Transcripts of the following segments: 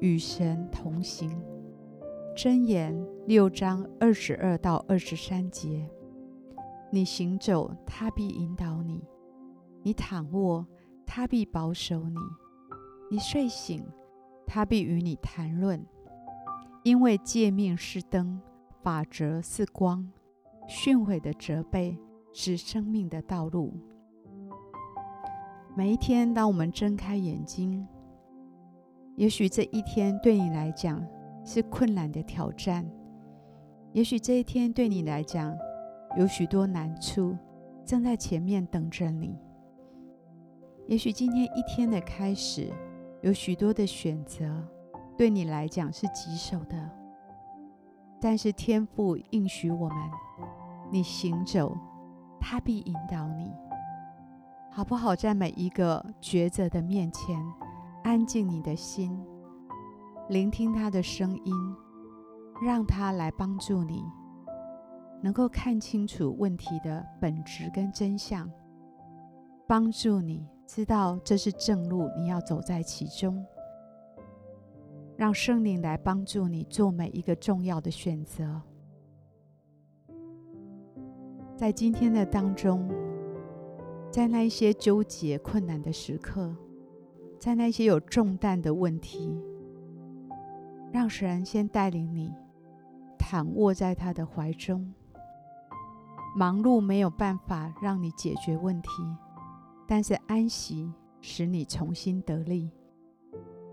与神同行，箴言六章二十二到二十三节。你行走，他必引导你；你躺卧，他必保守你；你睡醒，他必与你谈论。因为诫命是灯，法则是光，训诲的责备是生命的道路。每一天，当我们睁开眼睛，也许这一天对你来讲是困难的挑战，也许这一天对你来讲有许多难处正在前面等着你，也许今天一天的开始有许多的选择对你来讲是棘手的，但是天父应许我们，你行走，他必引导你，好不好？在每一个抉择的面前。安静你的心，聆听他的声音，让他来帮助你，能够看清楚问题的本质跟真相，帮助你知道这是正路，你要走在其中。让圣灵来帮助你做每一个重要的选择。在今天的当中，在那一些纠结困难的时刻。在那些有重担的问题，让神先带领你躺卧在他的怀中。忙碌没有办法让你解决问题，但是安息使你重新得力，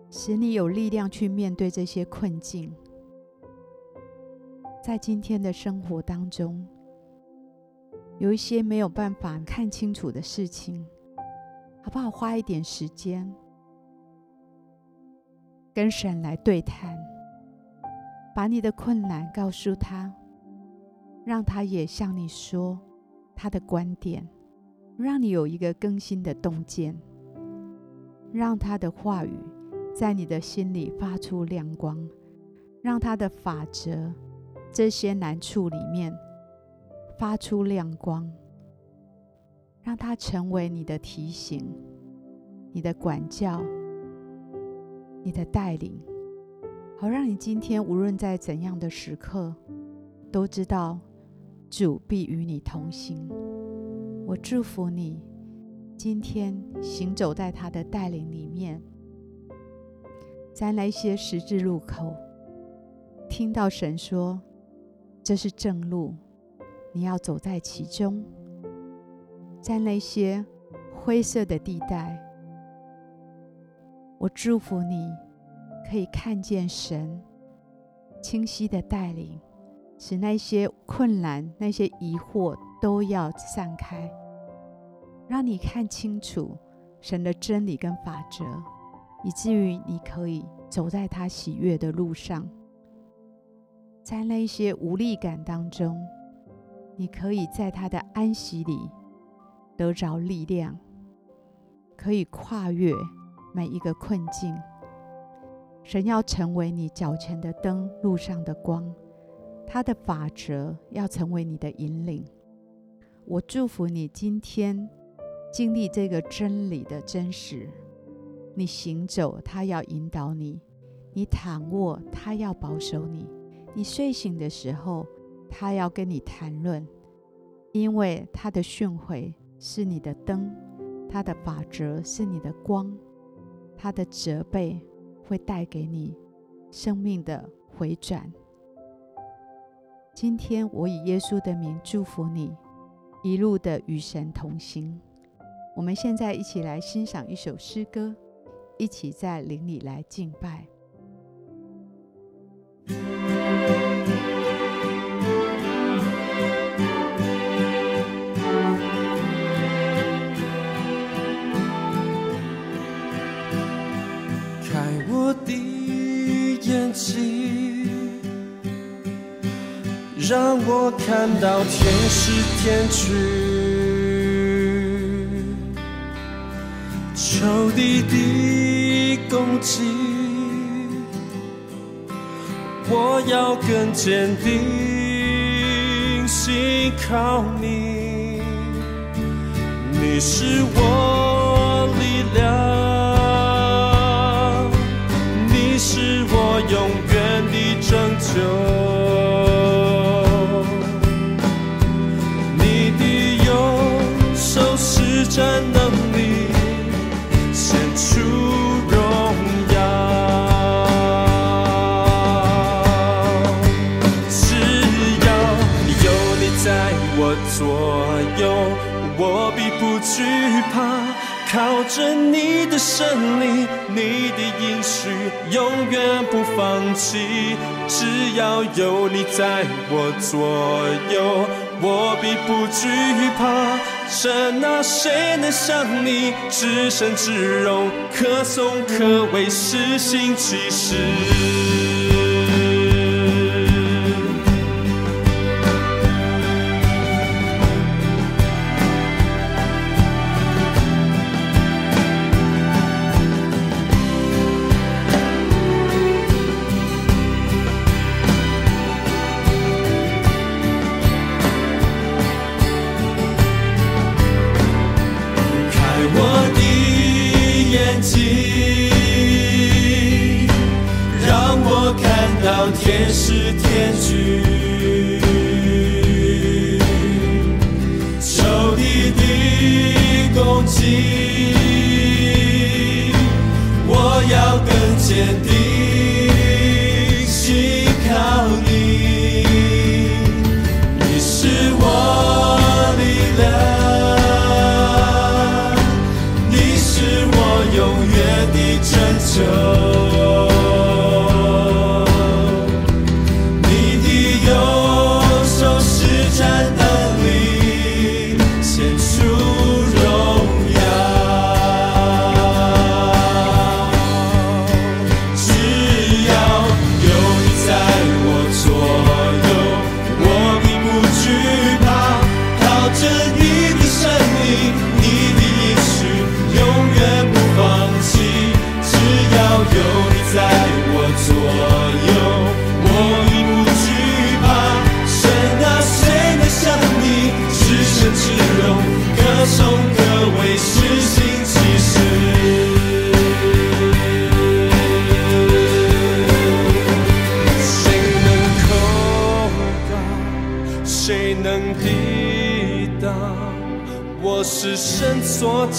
使你有力量去面对这些困境。在今天的生活当中，有一些没有办法看清楚的事情，好不好？花一点时间。跟神来对谈，把你的困难告诉他，让他也向你说他的观点，让你有一个更新的洞见，让他的话语在你的心里发出亮光，让他的法则这些难处里面发出亮光，让他成为你的提醒，你的管教。你的带领，好让你今天无论在怎样的时刻，都知道主必与你同行。我祝福你今天行走在他的带领里面，在那些十字路口，听到神说这是正路，你要走在其中。在那些灰色的地带。我祝福你，可以看见神清晰的带领，使那些困难、那些疑惑都要散开，让你看清楚神的真理跟法则，以至于你可以走在他喜悦的路上。在那些无力感当中，你可以在他的安息里得着力量，可以跨越。每一个困境，神要成为你脚前的灯，路上的光，他的法则要成为你的引领。我祝福你今天经历这个真理的真实。你行走，他要引导你；你躺卧，他要保守你；你睡醒的时候，他要跟你谈论。因为他的训诲是你的灯，他的法则是你的光。他的责备会带给你生命的回转。今天我以耶稣的名祝福你，一路的与神同行。我们现在一起来欣赏一首诗歌，一起在灵里来敬拜。让我看到天使天军，仇敌的攻击，我要更坚定，信靠你，你是我力量。你是我永远的拯救，左右，我必不惧怕。靠着你的胜利，你的应许永远不放弃。只要有你在我左右，我必不惧怕。神啊，谁能像你至圣至荣，可颂可畏，施行奇事。到天使天使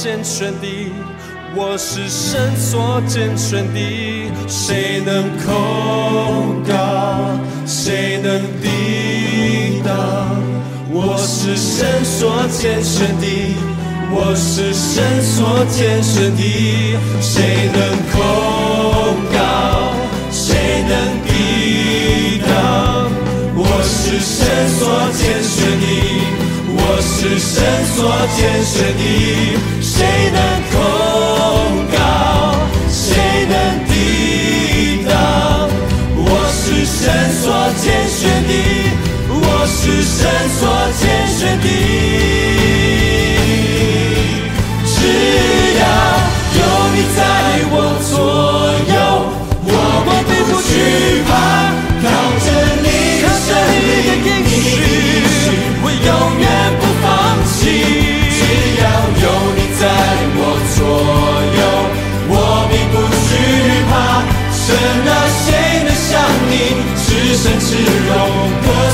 健全的，我是神所拣选的，谁能控告？谁能抵挡？我是神所拣选的，我是神所拣选的，谁能控告？谁能抵挡？我是神所拣选的。所拣选的，谁能控告？谁能抵挡？我是神所拣选的，我是神所拣圣至